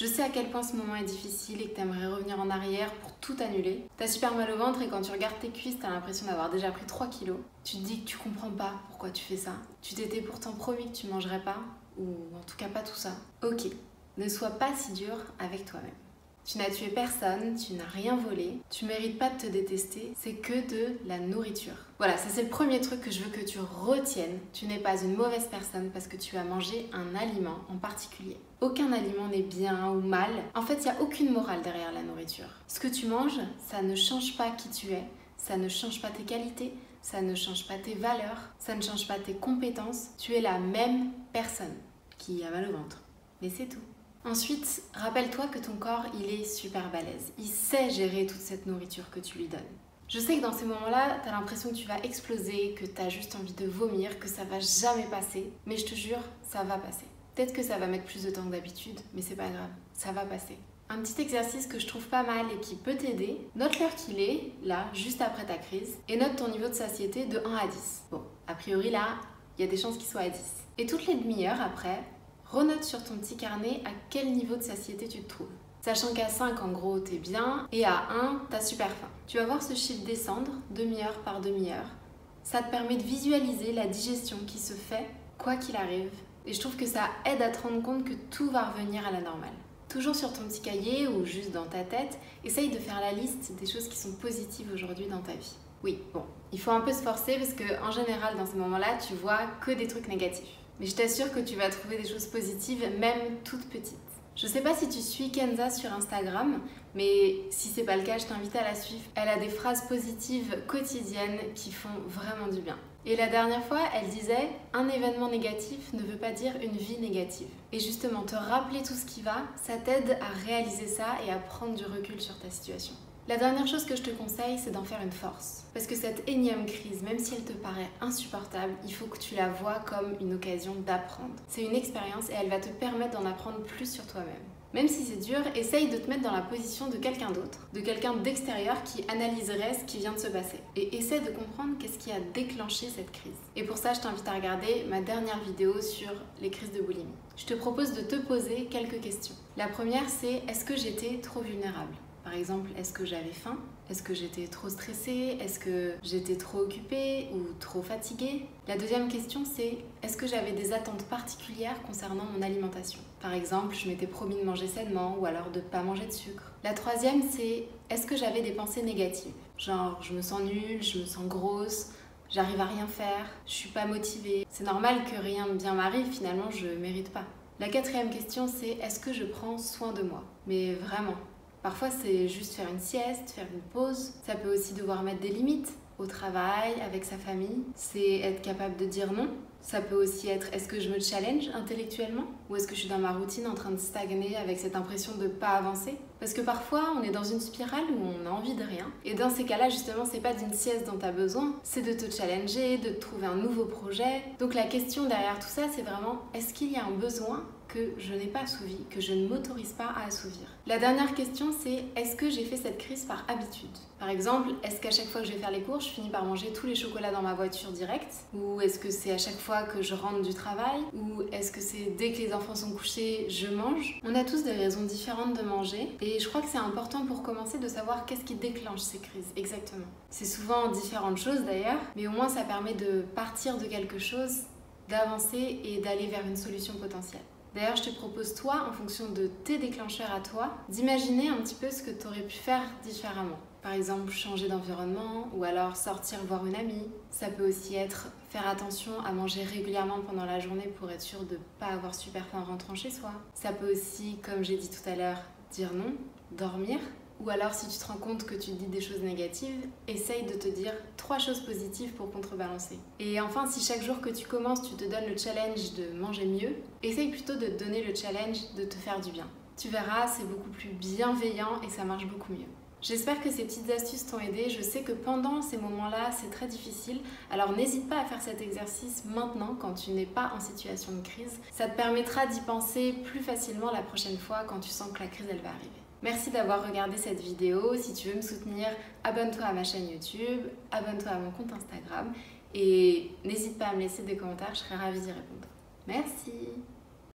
Je sais à quel point ce moment est difficile et que t'aimerais revenir en arrière pour tout annuler. T'as super mal au ventre et quand tu regardes tes cuisses, t'as l'impression d'avoir déjà pris 3 kilos. Tu te dis que tu comprends pas pourquoi tu fais ça. Tu t'étais pourtant promis que tu mangerais pas, ou en tout cas pas tout ça. Ok, ne sois pas si dur avec toi-même. Tu n'as tué personne, tu n'as rien volé, tu mérites pas de te détester, c'est que de la nourriture. Voilà, ça c'est le premier truc que je veux que tu retiennes. Tu n'es pas une mauvaise personne parce que tu as mangé un aliment en particulier. Aucun aliment n'est bien ou mal. En fait, il n'y a aucune morale derrière la nourriture. Ce que tu manges, ça ne change pas qui tu es, ça ne change pas tes qualités, ça ne change pas tes valeurs, ça ne change pas tes compétences. Tu es la même personne qui a mal au ventre. Mais c'est tout. Ensuite, rappelle-toi que ton corps, il est super balèze. Il sait gérer toute cette nourriture que tu lui donnes. Je sais que dans ces moments-là, tu as l'impression que tu vas exploser, que tu as juste envie de vomir, que ça va jamais passer. Mais je te jure, ça va passer. Peut-être que ça va mettre plus de temps que d'habitude, mais c'est pas grave, ça va passer. Un petit exercice que je trouve pas mal et qui peut t'aider, note l'heure qu'il est, là, juste après ta crise, et note ton niveau de satiété de 1 à 10. Bon, a priori là, il y a des chances qu'il soit à 10. Et toutes les demi-heures après, Renote sur ton petit carnet à quel niveau de satiété tu te trouves. Sachant qu'à 5, en gros, t'es bien, et à 1, t'as super faim. Tu vas voir ce chiffre descendre, demi-heure par demi-heure. Ça te permet de visualiser la digestion qui se fait, quoi qu'il arrive. Et je trouve que ça aide à te rendre compte que tout va revenir à la normale. Toujours sur ton petit cahier ou juste dans ta tête, essaye de faire la liste des choses qui sont positives aujourd'hui dans ta vie. Oui, bon, il faut un peu se forcer parce que en général dans ces moments-là, tu vois que des trucs négatifs. Mais je t'assure que tu vas trouver des choses positives, même toutes petites. Je sais pas si tu suis Kenza sur Instagram, mais si c'est pas le cas, je t'invite à la suivre. Elle a des phrases positives quotidiennes qui font vraiment du bien. Et la dernière fois, elle disait un événement négatif ne veut pas dire une vie négative. Et justement, te rappeler tout ce qui va, ça t'aide à réaliser ça et à prendre du recul sur ta situation. La dernière chose que je te conseille, c'est d'en faire une force. Parce que cette énième crise, même si elle te paraît insupportable, il faut que tu la vois comme une occasion d'apprendre. C'est une expérience et elle va te permettre d'en apprendre plus sur toi-même. Même si c'est dur, essaye de te mettre dans la position de quelqu'un d'autre, de quelqu'un d'extérieur qui analyserait ce qui vient de se passer. Et essaie de comprendre qu'est-ce qui a déclenché cette crise. Et pour ça, je t'invite à regarder ma dernière vidéo sur les crises de boulimie. Je te propose de te poser quelques questions. La première, c'est est-ce que j'étais trop vulnérable? Par exemple, est-ce que j'avais faim? Est-ce que j'étais trop stressée? Est-ce que j'étais trop occupée ou trop fatiguée? La deuxième question, c'est est-ce que j'avais des attentes particulières concernant mon alimentation? Par exemple, je m'étais promis de manger sainement ou alors de ne pas manger de sucre. La troisième, c'est est-ce que j'avais des pensées négatives? Genre, je me sens nulle, je me sens grosse, j'arrive à rien faire, je suis pas motivée. C'est normal que rien de bien m'arrive, finalement, je mérite pas. La quatrième question, c'est est-ce que je prends soin de moi? Mais vraiment, Parfois, c'est juste faire une sieste, faire une pause. Ça peut aussi devoir mettre des limites au travail, avec sa famille. C'est être capable de dire non. Ça peut aussi être est-ce que je me challenge intellectuellement? Ou est-ce que je suis dans ma routine en train de stagner avec cette impression de pas avancer? Parce que parfois on est dans une spirale où on a envie de rien. Et dans ces cas-là, justement, c'est pas d'une sieste dont tu as besoin, c'est de te challenger, de trouver un nouveau projet. Donc la question derrière tout ça, c'est vraiment est-ce qu'il y a un besoin que je n'ai pas assouvi, que je ne m'autorise pas à assouvir. La dernière question, c'est est-ce que j'ai fait cette crise par habitude? Par exemple, est-ce qu'à chaque fois que je vais faire les cours, je finis par manger tous les chocolats dans ma voiture direct? Ou est-ce que c'est à chaque fois que je rentre du travail? Ou est-ce que c'est dès que les enfants sont couchés, je mange? On a tous des raisons différentes de manger et je crois que c'est important pour commencer de savoir qu'est-ce qui déclenche ces crises exactement. C'est souvent différentes choses d'ailleurs, mais au moins ça permet de partir de quelque chose d'avancer et d'aller vers une solution potentielle. D'ailleurs, je te propose, toi, en fonction de tes déclencheurs à toi, d'imaginer un petit peu ce que tu aurais pu faire différemment. Par exemple, changer d'environnement ou alors sortir voir une amie. Ça peut aussi être faire attention à manger régulièrement pendant la journée pour être sûr de ne pas avoir super faim en rentrant chez soi. Ça peut aussi, comme j'ai dit tout à l'heure, dire non, dormir, ou alors, si tu te rends compte que tu dis des choses négatives, essaye de te dire trois choses positives pour contrebalancer. Et enfin, si chaque jour que tu commences, tu te donnes le challenge de manger mieux, essaye plutôt de te donner le challenge de te faire du bien. Tu verras, c'est beaucoup plus bienveillant et ça marche beaucoup mieux. J'espère que ces petites astuces t'ont aidé. Je sais que pendant ces moments-là, c'est très difficile. Alors n'hésite pas à faire cet exercice maintenant quand tu n'es pas en situation de crise. Ça te permettra d'y penser plus facilement la prochaine fois quand tu sens que la crise elle va arriver. Merci d'avoir regardé cette vidéo. Si tu veux me soutenir, abonne-toi à ma chaîne YouTube, abonne-toi à mon compte Instagram et n'hésite pas à me laisser des commentaires, je serai ravie d'y répondre. Merci